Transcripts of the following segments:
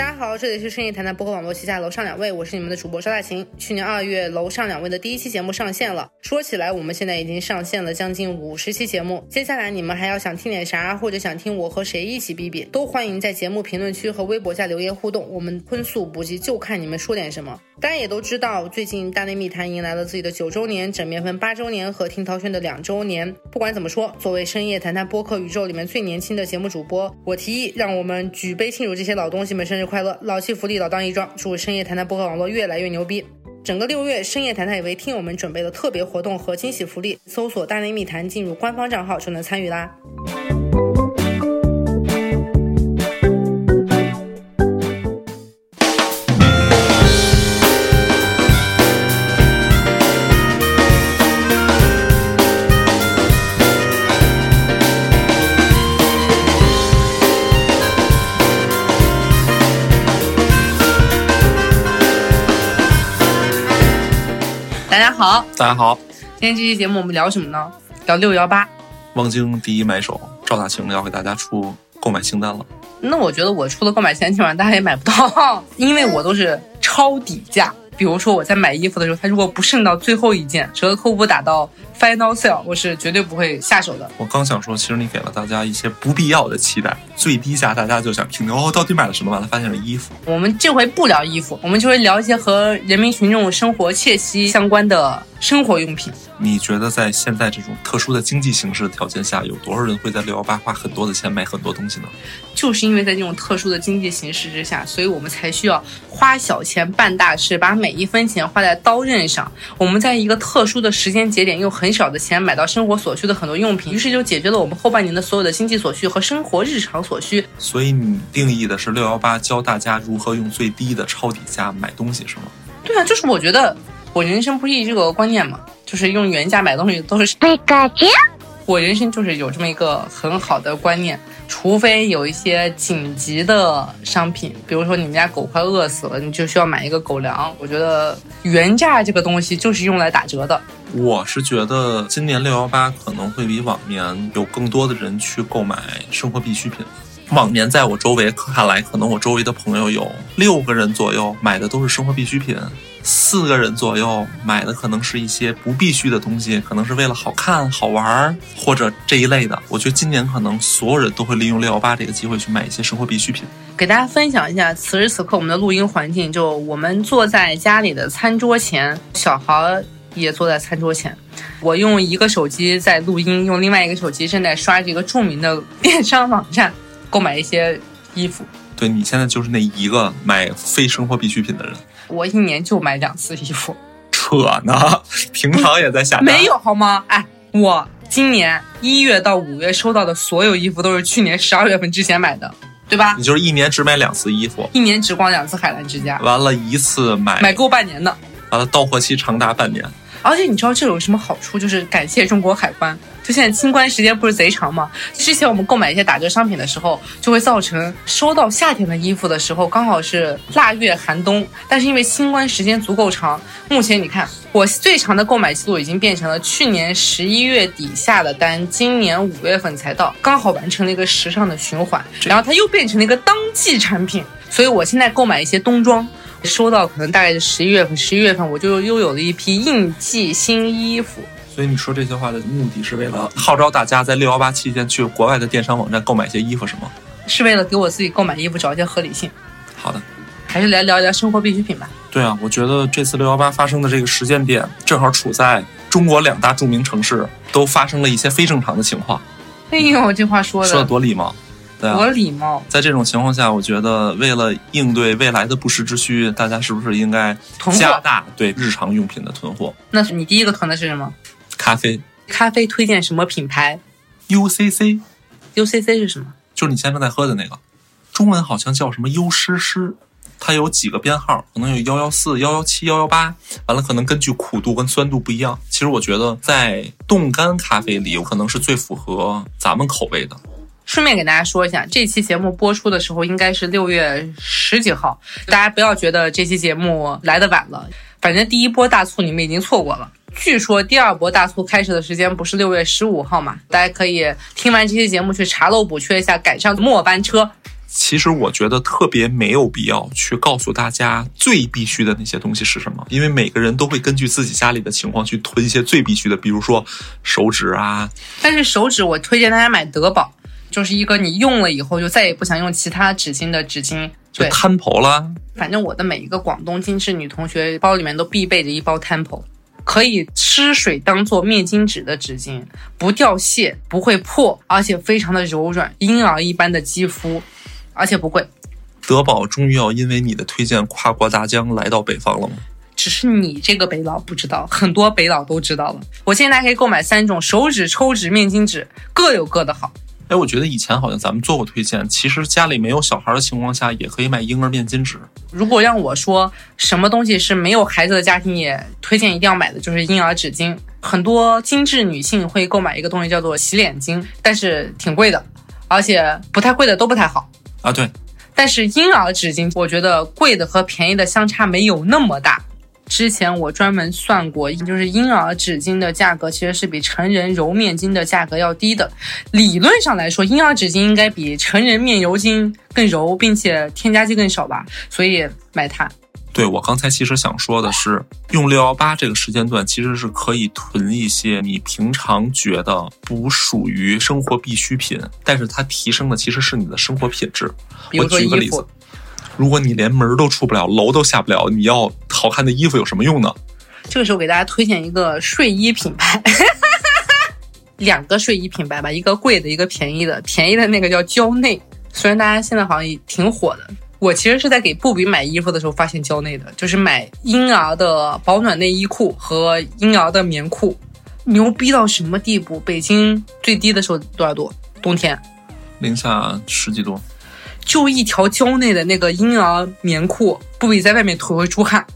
大家好，这里是深夜谈谈播客网络旗下楼上两位，我是你们的主播邵大琴。去年二月，楼上两位的第一期节目上线了。说起来，我们现在已经上线了将近五十期节目。接下来你们还要想听点啥，或者想听我和谁一起比比，都欢迎在节目评论区和微博下留言互动。我们荤素不忌，就看你们说点什么。大家也都知道，最近大内密谈迎来了自己的九周年、枕面分八周年和听涛轩的两周年。不管怎么说，作为深夜谈谈播客宇宙里面最年轻的节目主播，我提议让我们举杯庆祝这些老东西们生日快乐，老气福利，老当益壮，祝深夜谈谈博客网络越来越牛逼。整个六月，深夜谈谈也为听友们准备了特别活动和惊喜福利，搜索“大内密谈”进入官方账号就能参与啦。好，大家好，今天这期节目我们聊什么呢？聊六幺八。望京第一买手赵大晴要给大家出购买清单了。那我觉得我出的购买清单基本上大家也买不到，因为我都是超底价。比如说我在买衣服的时候，它如果不剩到最后一件，折扣不打到 final sale，我是绝对不会下手的。我刚想说，其实你给了大家一些不必要的期待，最低价大家就想听听哦，到底买了什么？完了发现了衣服。我们这回不聊衣服，我们就会聊一些和人民群众生活切息相关的生活用品。你觉得在现在这种特殊的经济形势的条件下，有多少人会在六幺八花很多的钱买很多东西呢？就是因为在这种特殊的经济形势之下，所以我们才需要花小钱办大事，把每一分钱花在刀刃上。我们在一个特殊的时间节点，又很少的钱买到生活所需的很多用品，于是就解决了我们后半年的所有的经济所需和生活日常所需。所以你定义的是六幺八教大家如何用最低的超底价买东西是吗？对啊，就是我觉得我人生不是一直有个观念嘛，就是用原价买东西都是我人生就是有这么一个很好的观念，除非有一些紧急的商品，比如说你们家狗快饿死了，你就需要买一个狗粮。我觉得原价这个东西就是用来打折的。我是觉得今年六幺八可能会比往年有更多的人去购买生活必需品。往年在我周围看来，可能我周围的朋友有六个人左右买的都是生活必需品，四个人左右买的可能是一些不必须的东西，可能是为了好看、好玩儿或者这一类的。我觉得今年可能所有人都会利用六幺八这个机会去买一些生活必需品。给大家分享一下此时此刻我们的录音环境，就我们坐在家里的餐桌前，小孩也坐在餐桌前。我用一个手机在录音，用另外一个手机正在刷这个著名的 电商网站购买一些衣服。对你现在就是那一个买非生活必需品的人，我一年就买两次衣服，扯呢，平常也在下单。没有好吗？哎，我今年一月到五月收到的所有衣服都是去年十二月份之前买的，对吧你？就是一年只买两次衣服，一年只逛两次海澜之家，完了一次买，买够半年的。完了到货期长达半年。而且你知道这有什么好处？就是感谢中国海关。就现在清关时间不是贼长吗？之前我们购买一些打折商品的时候，就会造成收到夏天的衣服的时候，刚好是腊月寒冬。但是因为清关时间足够长，目前你看我最长的购买记录已经变成了去年十一月底下的单，今年五月份才到，刚好完成了一个时尚的循环。然后它又变成了一个当季产品，所以我现在购买一些冬装。收到可能大概是十一月份，十一月份我就又有了一批应季新衣服。所以你说这些话的目的是为了号召大家在六幺八期间去国外的电商网站购买一些衣服，是吗？是为了给我自己购买衣服找一些合理性，好的，还是来聊一聊生活必需品吧。对啊，我觉得这次六幺八发生的这个时间点，正好处在中国两大著名城市都发生了一些非正常的情况，哎呦，这话说的说的多礼貌。对多啊，礼貌，在这种情况下，我觉得为了应对未来的不时之需，大家是不是应该加大对日常用品的囤货？那是你第一个囤的是什么？咖啡咖啡推荐什么品牌 UCC？UCC 是什么？就是你现在正在喝的那个，中文好像叫什么优诗诗，它有几个编号，可能有幺幺四、幺幺七、幺幺八，完了可能根据苦度跟酸度不一样。其实我觉得在冻干咖啡里，有可能是最符合咱们口味的。顺便给大家说一下，这期节目播出的时候应该是六月十几号，大家不要觉得这期节目来的晚了，反正第一波大促你们已经错过了。据说第二波大促开始的时间不是六月十五号嘛？大家可以听完这期节目去查漏补缺一下，赶上末班车。其实我觉得特别没有必要去告诉大家最必须的那些东西是什么，因为每个人都会根据自己家里的情况去囤一些最必须的，比如说手纸啊。但是手纸我推荐大家买德宝，就是一个你用了以后就再也不想用其他纸巾的纸巾。就 Temple 啦，反正我的每一个广东精致女同学包里面都必备着一包 Temple，可以湿水当做面巾纸的纸巾，不掉屑，不会破，而且非常的柔软，婴儿一般的肌肤。而且不贵，德宝终于要因为你的推荐跨过大江来到北方了吗？只是你这个北佬不知道，很多北佬都知道了。我建议大家可以购买三种手指、抽纸、面巾纸，各有各的好。哎，我觉得以前好像咱们做过推荐，其实家里没有小孩的情况下，也可以买婴儿面巾纸。如果让我说什么东西是没有孩子的家庭也推荐一定要买的，就是婴儿纸巾。很多精致女性会购买一个东西叫做洗脸巾，但是挺贵的，而且不太贵的都不太好。啊，对，但是婴儿纸巾，我觉得贵的和便宜的相差没有那么大。之前我专门算过，就是婴儿纸巾的价格其实是比成人柔面巾的价格要低的。理论上来说，婴儿纸巾应该比成人面油巾更柔，并且添加剂更少吧，所以买它。对我刚才其实想说的是，用六幺八这个时间段，其实是可以囤一些你平常觉得不属于生活必需品，但是它提升的其实是你的生活品质。我举个例子，如果你连门都出不了，楼都下不了，你要好看的衣服有什么用呢？这个时候给大家推荐一个睡衣品牌，两个睡衣品牌吧，一个贵的，一个便宜的。便宜的那个叫蕉内，虽然大家现在好像也挺火的。我其实是在给布比买衣服的时候发现蕉内的，就是买婴儿的保暖内衣裤和婴儿的棉裤，牛逼到什么地步？北京最低的时候多少度？冬天，零下十几度。就一条蕉内的那个婴儿棉裤，不比在外面腿会出汗，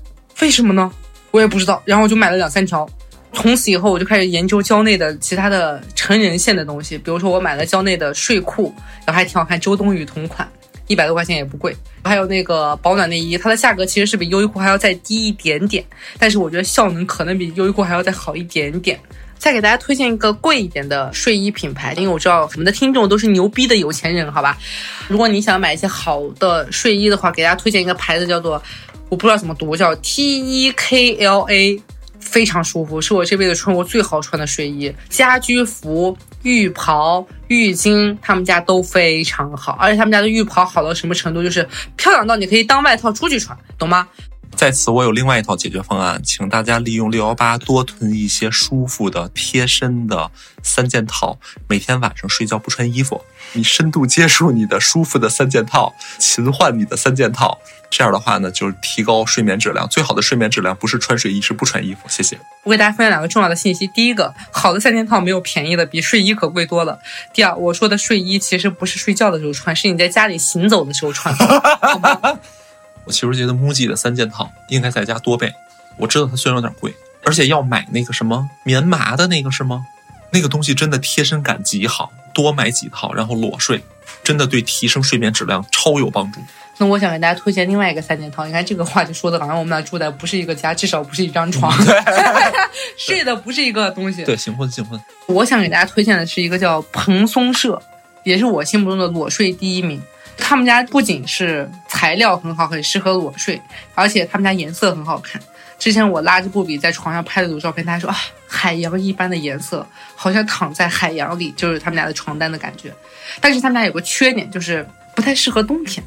为什么呢？我也不知道。然后我就买了两三条，从此以后我就开始研究蕉内的其他的成人线的东西，比如说我买了蕉内的睡裤，然后还挺好看，周冬雨同款。一百多块钱也不贵，还有那个保暖内衣，它的价格其实是比优衣库还要再低一点点，但是我觉得效能可能比优衣库还要再好一点点。再给大家推荐一个贵一点的睡衣品牌，因为我知道我们的听众都是牛逼的有钱人，好吧？如果你想买一些好的睡衣的话，给大家推荐一个牌子，叫做我不知道怎么读，叫 T E K L A，非常舒服，是我这辈子穿过最好穿的睡衣，家居服。浴袍、浴巾，他们家都非常好，而且他们家的浴袍好到什么程度，就是漂亮到你可以当外套出去穿，懂吗？在此，我有另外一套解决方案，请大家利用六幺八多囤一些舒服的贴身的三件套，每天晚上睡觉不穿衣服，你深度接触你的舒服的三件套，勤换你的三件套，这样的话呢，就是提高睡眠质量。最好的睡眠质量不是穿睡衣，是不穿衣服。谢谢。我给大家分享两个重要的信息：第一个，好的三件套没有便宜的，比睡衣可贵多了；第二，我说的睡衣其实不是睡觉的时候穿，是你在家里行走的时候穿。好吗？我其实觉得 MUJI 的三件套应该在家多备。我知道它虽然有点贵，而且要买那个什么棉麻的那个是吗？那个东西真的贴身感极好，多买几套，然后裸睡，真的对提升睡眠质量超有帮助。那我想给大家推荐另外一个三件套。你看这个话就说的好像我们俩住在不是一个家，至少不是一张床，睡的不是一个东西。对，新婚新婚。我想给大家推荐的是一个叫蓬松社，也是我心目中的裸睡第一名。他们家不仅是材料很好，很适合裸睡，而且他们家颜色很好看。之前我拉着布比在床上拍了组照片，他说啊，海洋一般的颜色，好像躺在海洋里，就是他们家的床单的感觉。但是他们家有个缺点，就是不太适合冬天，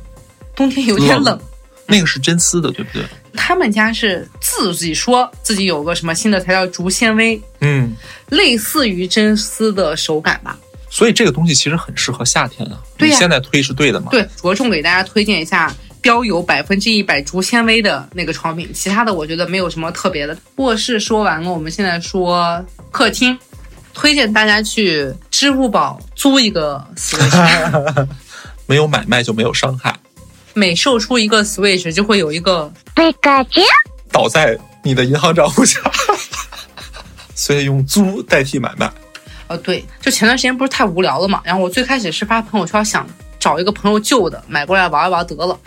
冬天有点冷。那个是真丝的，对不对？他们家是自己说自己有个什么新的材料，竹纤维，嗯，类似于真丝的手感吧。所以这个东西其实很适合夏天啊。对呀，现在推是对的嘛？对，着重给大家推荐一下标有百分之一百竹纤维的那个床品，其他的我觉得没有什么特别的。卧室说完了，我们现在说客厅，推荐大家去支付宝租一个 Switch，没有买卖就没有伤害。每售出一个 Switch 就会有一个倒在你的银行账户下，所以用租代替买卖。呃，对，就前段时间不是太无聊了嘛，然后我最开始是发朋友圈想找一个朋友旧的买过来玩一玩得了，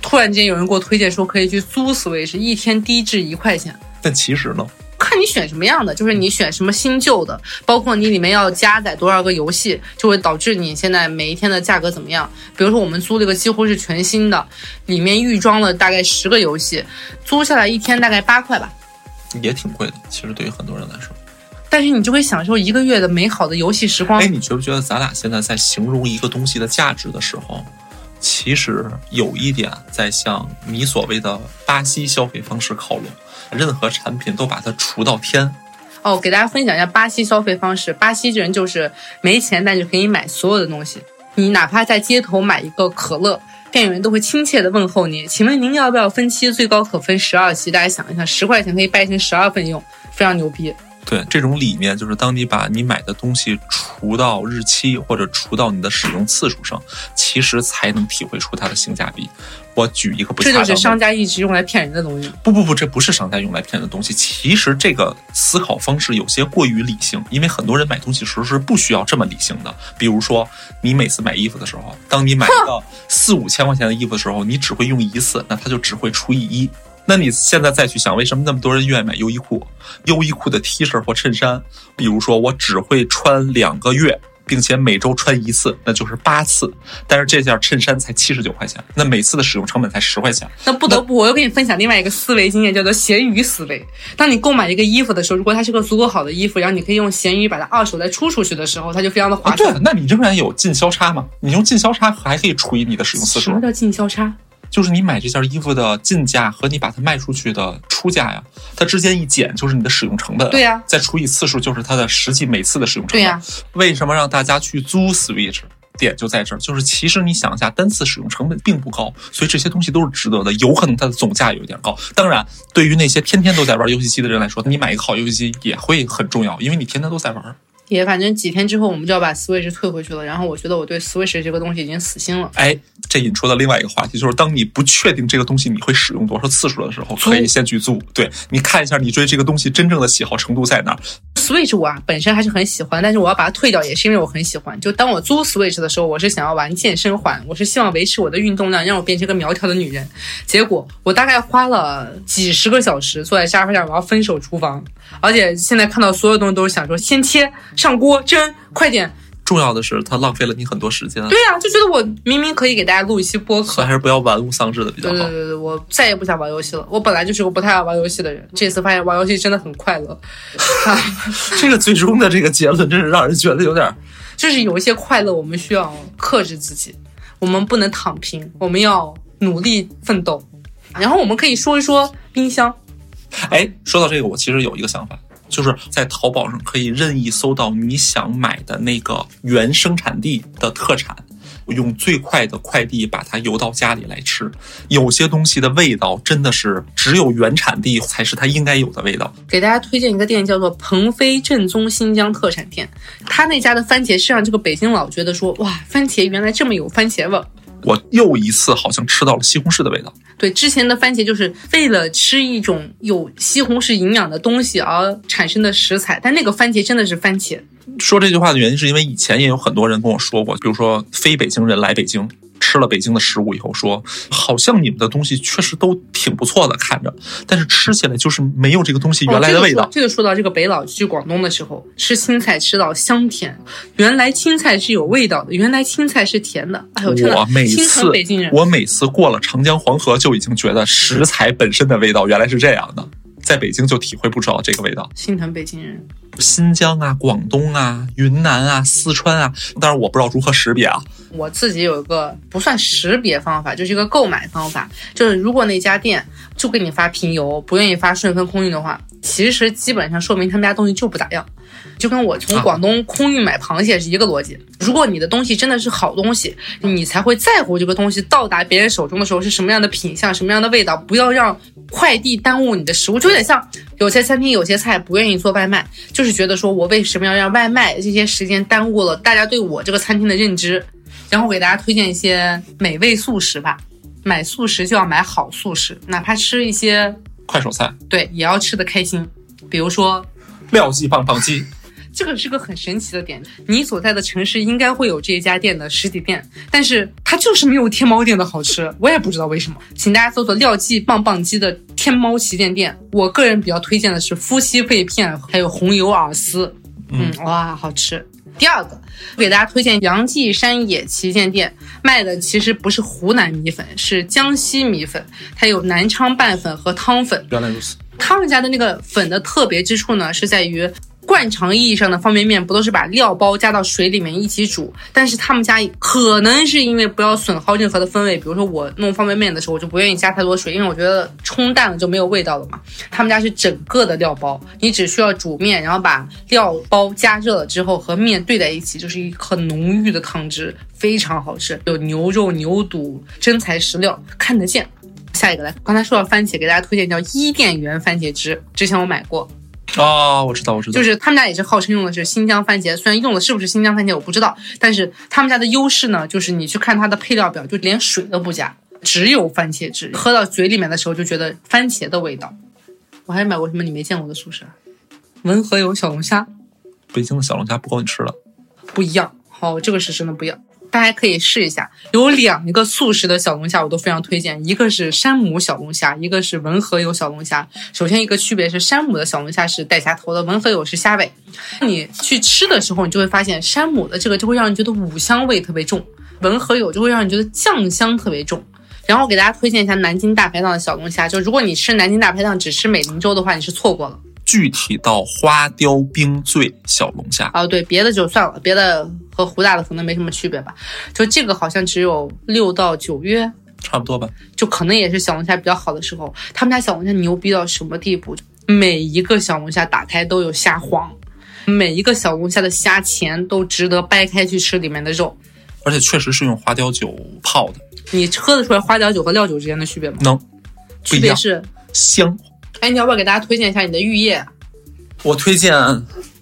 突然间有人给我推荐说可以去租 Switch，一天低至一块钱。但其实呢，看你选什么样的，就是你选什么新旧的，包括你里面要加载多少个游戏，就会导致你现在每一天的价格怎么样。比如说我们租了一个几乎是全新的，里面预装了大概十个游戏，租下来一天大概八块吧。也挺贵的，其实对于很多人来说。但是你就会享受一个月的美好的游戏时光哎，。你觉不觉得咱俩现在在形容一个东西的价值的时候，其实有一点在向你所谓的巴西消费方式靠拢？任何产品都把它除到天，哦，给大家分享一下巴西消费方式。巴西人就是没钱，但是可以买所有的东西。你哪怕在街头买一个可乐，店员都会亲切的问候你，请问您要不要分期？最高可分十二期。大家想一下，十块钱可以掰成十二份用，非常牛逼。对这种理念，就是当你把你买的东西除到日期或者除到你的使用次数上，其实才能体会出它的性价比。我举一个不恰这当的，就是商家一直用来骗人的东西。不不不，这不是商家用来骗人的东西。其实这个思考方式有些过于理性，因为很多人买东西时候是不需要这么理性的。比如说，你每次买衣服的时候，当你买一个四五千块钱的衣服的时候，你只会用一次，那它就只会除以一。那你现在再去想，为什么那么多人愿意买优衣库？优衣库的 T 恤或衬衫，比如说我只会穿两个月，并且每周穿一次，那就是八次。但是这件衬衫才七十九块钱，那每次的使用成本才十块钱。那不得不，我又给你分享另外一个思维经验，叫做闲鱼思维。当你购买一个衣服的时候，如果它是个足够好的衣服，然后你可以用闲鱼把它二手再出出去的时候，它就非常的划啊，对。，那你仍然有进销差嘛？你用进销差还可以除以你的使用次数什么，叫进销差？就是你买这件衣服的进价和你把它卖出去的出价呀，它之间一减就是你的使用成本，对呀再除以次数就是它的实际每次的使用成本。对呀为什么让大家去租 Switch？点就在这儿，就是其实你想一下，单次使用成本并不高，所以这些东西都是值得的。有可能它的总价有一点高，当然，对于那些天天都在玩游戏机的人来说，你买一个好游戏机也会很重要，因为你天天都在玩。也反正几天之后我们就要把 Switch 退回去了。然后我觉得我对 Switch 这个东西已经死心了。哎，这引出了另外一个话题，就是当你不确定这个东西你会使用多少次数的时候，可以先去租。对你看一下你对这个东西真正的喜好程度在哪儿。Switch 我啊本身还是很喜欢，但是我要把它退掉，也是因为我很喜欢。就当我租 Switch 的时候，我是想要玩健身环，我是希望维持我的运动量，让我变成个苗条的女人。结果我大概花了几十个小时坐在沙发上，我要分手厨房，而且现在看到所有东西都是想说先切上锅蒸，快点。重要的是，它浪费了你很多时间，对呀、就觉得我明明可以给大家录一期播客所以。还是不要玩物丧志的比较好对对。对对，我再也不想玩游戏了。我本来就是个不太爱玩游戏的人，这次发现玩游戏真的很快乐。这个最终的这个结论，真是让人觉得有点儿。就是有一些快乐，我们需要克制自己，我们不能躺平，我们要努力奋斗。然后我们可以说一说冰箱，哎，说到这个，我其实有一个想法，就是在淘宝上可以任意搜到你想买的那个原生产地的特产，用最快的快递把它邮到家里来吃。有些东西的味道真的是只有原产地才是它应该有的味道。给大家推荐一个店，叫做鹏飞正宗新疆特产店。他那家的番茄是让这个北京佬觉得说，哇，番茄原来这么有番茄味。我又一次好像吃到了西红柿的味道。对，之前的番茄就是为了吃一种有西红柿营养的东西而产生的食材，但那个番茄真的是番茄。说这句话的原因是因为以前也有很多人跟我说过，比如说非北京人来北京。吃了北京的食物以后说，好像你们的东西确实都挺不错的，看着，但是吃起来就是没有这个东西原来的味道。哦、这个说这个说到这个北佬去广东的时候，吃青菜吃到香甜，原来青菜是有味道的，原来青菜是甜的。哎呦天我每心次疼北京人。我每次过了长江黄河就已经觉得食材本身的味道原来是这样的，在北京就体会不着这个味道。心疼北京人。新疆啊、广东啊、云南啊、四川啊，但是我不知道如何识别啊。我自己有一个不算识别方法，就是一个购买方法，就是如果那家店就给你发平邮，不愿意发顺丰空运的话，其实基本上说明他们家东西就不咋样。就跟我从广东空运买螃蟹是一个逻辑。如果你的东西真的是好东西，你才会在乎这个东西到达别人手中的时候是什么样的品相、什么样的味道，不要让快递耽误你的食物。就有点像有些餐厅有些菜不愿意做外卖，就是觉得说我为什么要让外卖这些时间耽误了大家对我这个餐厅的认知。然后给大家推荐一些美味素食吧，买素食就要买好素食，哪怕吃一些快手菜，对也要吃的开心。比如说廖记棒棒鸡，这个是个很神奇的点。你所在的城市应该会有这一家店的实体店，但是它就是没有天猫店的好吃，我也不知道为什么。请大家搜索廖记棒棒鸡的天猫旗舰店。我个人比较推荐的是夫妻肺片，还有红油饵丝。嗯，哇，好吃。第二个，给大家推荐杨记山野旗舰店卖的其实不是湖南米粉，是江西米粉，它有南昌拌粉和汤粉。原来如此。他们家的那个粉的特别之处呢，是在于。惯常意义上的方便面不都是把料包加到水里面一起煮？但是他们家可能是因为不要损耗任何的风味，比如说我弄方便面的时候，我就不愿意加太多水，因为我觉得冲淡了就没有味道了嘛。他们家是整个的料包，你只需要煮面，然后把料包加热了之后和面兑在一起，就是一很浓郁的汤汁，非常好吃。有牛肉、牛肚、真材实料，看得见。下一个来，刚才说到番茄，给大家推荐叫伊甸园番茄汁，之前我买过。哦，我知道，我知道，就是他们家也是号称用的是新疆番茄，虽然用的是不是新疆番茄我不知道，但是他们家的优势呢，就是你去看它的配料表，就连水都不加，只有番茄汁，喝到嘴里面的时候就觉得番茄的味道。我还买过什么你没见过的素食？文和友小龙虾，北京的小龙虾不够你吃了，不一样，好，这个是真的不一样。大家可以试一下，有两个素食的小龙虾，我都非常推荐。一个是山姆小龙虾，一个是文和友小龙虾。首先一个区别是，山姆的小龙虾是带虾头的，文和友是虾尾。你去吃的时候，你就会发现山姆的这个就会让人觉得五香味特别重，文和友就会让你觉得酱香特别重。然后给大家推荐一下南京大排档的小龙虾，就如果你吃南京大排档只吃美林粥的话，你是错过了。具体到花雕冰醉小龙虾哦，对，别的就算了，别的和湖大的可能没什么区别吧。就这个好像只有六到九月，差不多吧。就可能也是小龙虾比较好的时候。他们家小龙虾牛逼到什么地步？每一个小龙虾打开都有虾黄，每一个小龙虾的虾钳都值得掰开去吃里面的肉。而且确实是用花雕酒泡的。你喝得出来花雕酒和料酒之间的区别吗？能，区别是香。哎，你要不要给大家推荐一下你的浴液？我推荐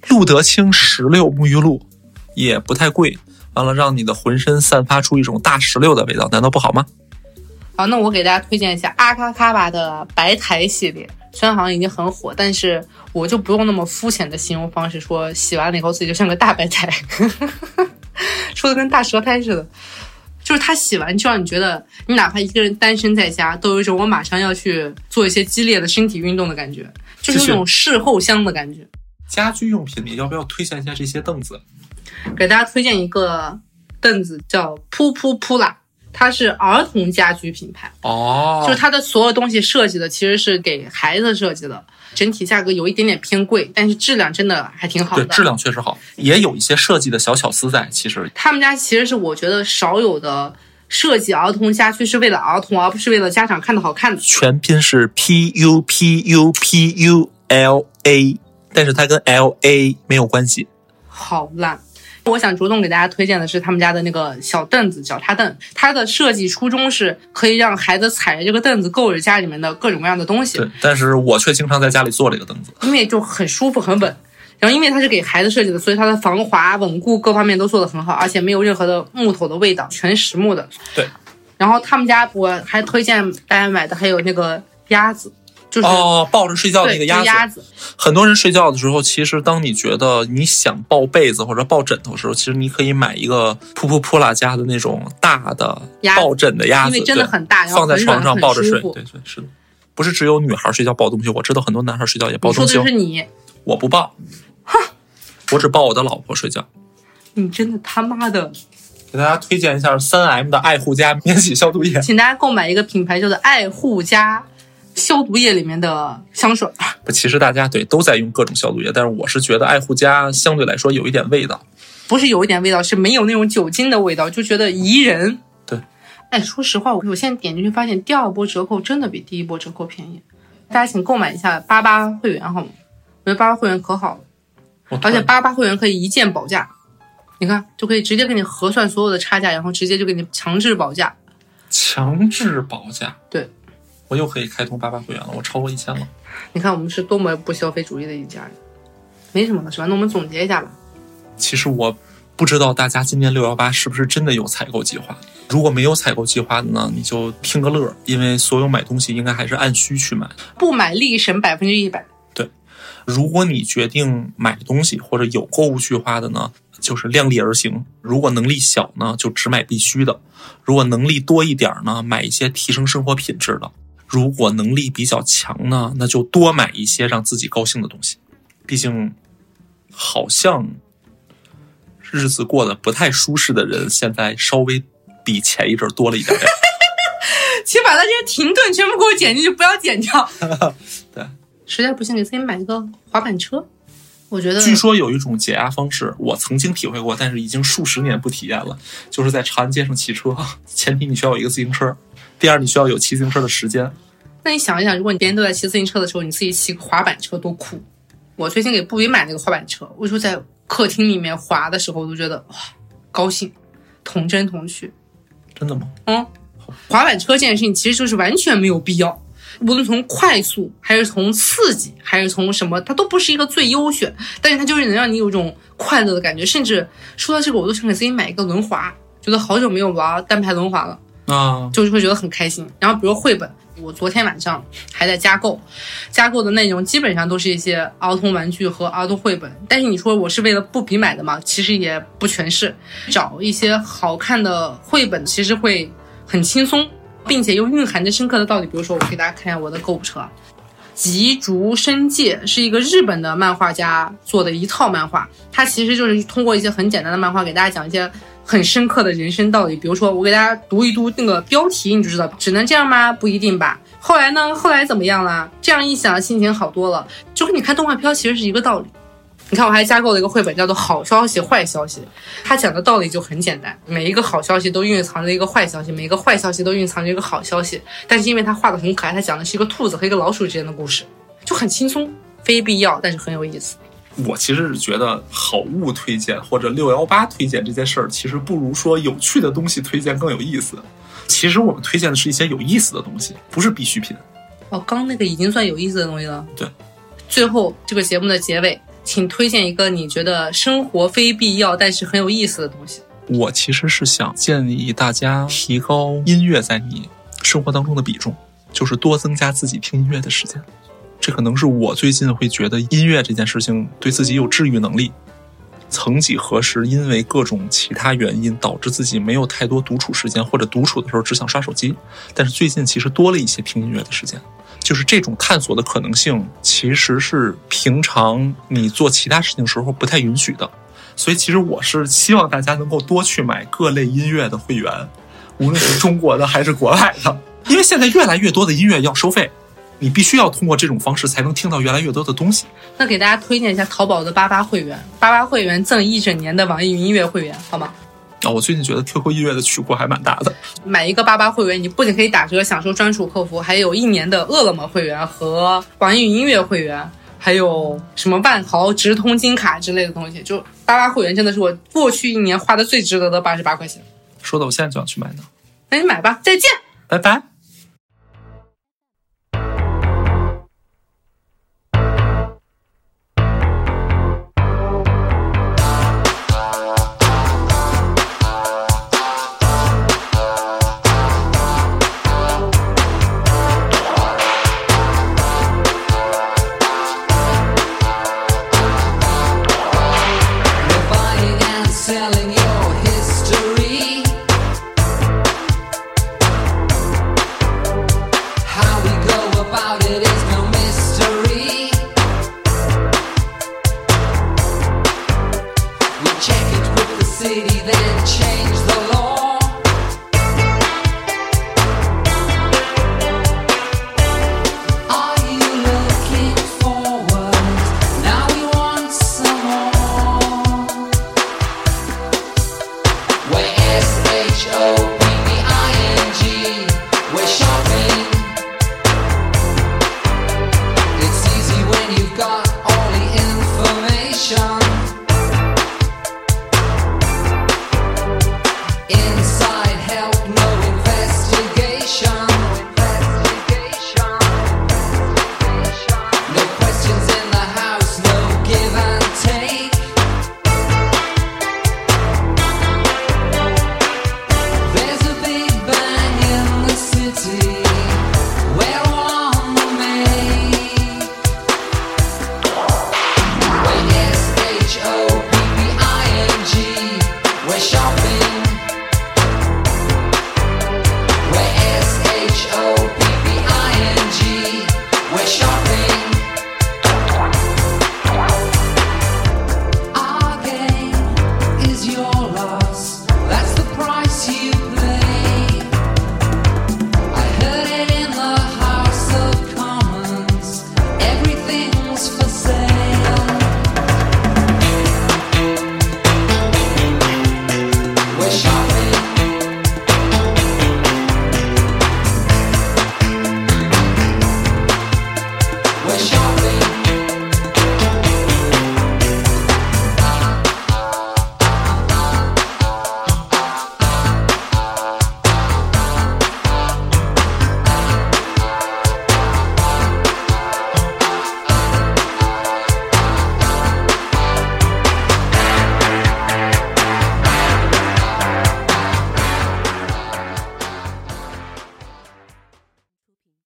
露德清石榴沐浴露，也不太贵。完了，让你的浑身散发出一种大石榴的味道，难道不好吗？好，那我给大家推荐一下阿卡卡巴的白苔系列，虽然好像已经很火，但是我就不用那么肤浅的形容方式，说洗完了以后自己就像个大白菜，说的跟大舌苔似的。就是它洗完就让你觉得，你哪怕一个人单身在家，都有一种我马上要去做一些激烈的身体运动的感觉，就是那种事后香的感觉。家居用品里要不要推荐一下这些凳子？给大家推荐一个凳子，叫噗噗噗啦，它是儿童家居品牌哦，就是它的所有东西设计的其实是给孩子设计的。整体价格有一点点偏贵，但是质量真的还挺好的。对，质量确实好，也有一些设计的小巧思在。其实他们家其实是我觉得少有的设计儿童家居是为了儿童，而不是为了家长看的好看的。全拼是 P U P U P U L A，但是它跟 L A 没有关系。好烂。我想主动给大家推荐的是他们家的那个小凳子，脚踏凳。它的设计初衷是可以让孩子踩着这个凳子够着家里面的各种各样的东西。对，但是我却经常在家里坐这个凳子，因为就很舒服很稳。然后因为它是给孩子设计的，所以它的防滑、稳固各方面都做得很好，而且没有任何的木头的味道，全实木的。对。然后他们家我还推荐大家买的还有那个鸭子。哦，抱着睡觉那个鸭子，很多人睡觉的时候，其实当你觉得你想抱被子或者抱枕头的时候，其实你可以买一个噗噗噗啦家的那种大的抱枕的鸭子，因为真的很大，放在床上抱着睡。对对是的，不是只有女孩睡觉抱东西，我知道很多男孩睡觉也抱东西。说的是你，我不抱，哼，我只抱我的老婆睡觉。你真的他妈的！给大家推荐一下三 M 的爱护家免洗消毒液，请大家购买一个品牌叫做爱护家。消毒液里面的香水，不，其实大家对都在用各种消毒液，但是我是觉得爱护家相对来说有一点味道，不是有一点味道，是没有那种酒精的味道，就觉得宜人。对，哎，说实话，我我现在点进去发现第二波折扣真的比第一波折扣便宜，大家请购买一下八八会员好吗？我觉得八八会员可好了，而且八八会员可以一键保价，你看就可以直接给你核算所有的差价，然后直接就给你强制保价，强制保价，对。我又可以开通八八会员了，我超过一千了。你看，我们是多么不消费主义的一家人。没什么了，是吧？那我们总结一下吧。其实我不知道大家今年六幺八是不是真的有采购计划。如果没有采购计划的呢，你就听个乐，因为所有买东西应该还是按需去买，不买立省百分之一百。对，如果你决定买东西或者有购物计划的呢，就是量力而行。如果能力小呢，就只买必须的；如果能力多一点呢，买一些提升生活品质的；如果能力比较强呢，那就多买一些让自己高兴的东西。毕竟，好像日子过得不太舒适的人，现在稍微比前一阵多了一点点。请把那些停顿全部给我剪进去，不要剪掉。对，实在不行，给自己买一个滑板车。我觉得，据说有一种解压方式，我曾经体会过，但是已经数十年不体验了，就是在长安街上骑车。前提你需要有一个自行车，第二你需要有骑自行车的时间。那你想一想，如果你别人都在骑自行车的时候，你自己骑个滑板车多酷！我最近给布比买那个滑板车，我就在客厅里面滑的时候，我都觉得哇，高兴，童真童趣。真的吗？嗯，滑板车这件事情其实就是完全没有必要，无论从快速还是从刺激还是从什么，它都不是一个最优选，但是它就是能让你有一种快乐的感觉。甚至说到这个，我都想给自己买一个轮滑，觉得好久没有玩单排轮滑了，啊，就是会觉得很开心。然后比如绘本，我昨天晚上还在加购，加购的内容基本上都是一些儿童玩具和儿童绘本。但是你说我是为了布比买的嘛？其实也不全是，找一些好看的绘本，其实会很轻松，并且又蕴含着深刻的道理。比如说，我给大家看一下我的购物车啊，吉竹伸介是一个日本的漫画家做的一套漫画，它其实就是通过一些很简单的漫画给大家讲一些很深刻的人生道理。比如说，我给大家读一读那个标题，你就知道，只能这样吗？不一定吧。后来呢？后来怎么样啦？这样一想，心情好多了，就跟你看动画片其实是一个道理。你看，我还加购了一个绘本，叫做《好消息坏消息》，它讲的道理就很简单，每一个好消息都蕴藏着一个坏消息，每一个坏消息都蕴藏着一个好消息。但是因为它画的很可爱，它讲的是一个兔子和一个老鼠之间的故事，就很轻松，非必要，但是很有意思。我其实是觉得好物推荐或者六幺八推荐这件事儿，其实不如说有趣的东西推荐更有意思。其实我们推荐的是一些有意思的东西，不是必需品。哦，刚那个已经算有意思的东西了。对，最后这个节目的结尾，请推荐一个你觉得生活非必要但是很有意思的东西。我其实是想建议大家提高音乐在你生活当中的比重，就是多增加自己听音乐的时间。这可能是我最近会觉得音乐这件事情对自己有治愈能力。曾几何时，因为各种其他原因，导致自己没有太多独处时间，或者独处的时候只想刷手机。但是最近其实多了一些听音乐的时间，就是这种探索的可能性，其实是平常你做其他事情时候不太允许的。所以其实我是希望大家能够多去买各类音乐的会员，无论是中国的还是国外的，因为现在越来越多的音乐要收费。你必须要通过这种方式才能听到越来越多的东西。那给大家推荐一下淘宝的八八会员，八八会员赠一整年的网易云音乐会员，好吗？啊，我最近觉得 QQ 音乐的曲库还蛮大的。买一个八八会员，你不仅可以打折享受专属客服，还有一年的饿了么会员和网易云音乐会员，还有什么万豪直通金卡之类的东西。就八八会员真的是我过去一年花的最值得的八十八块钱。说的我现在就想去买呢。那你买吧，再见，拜拜。Selling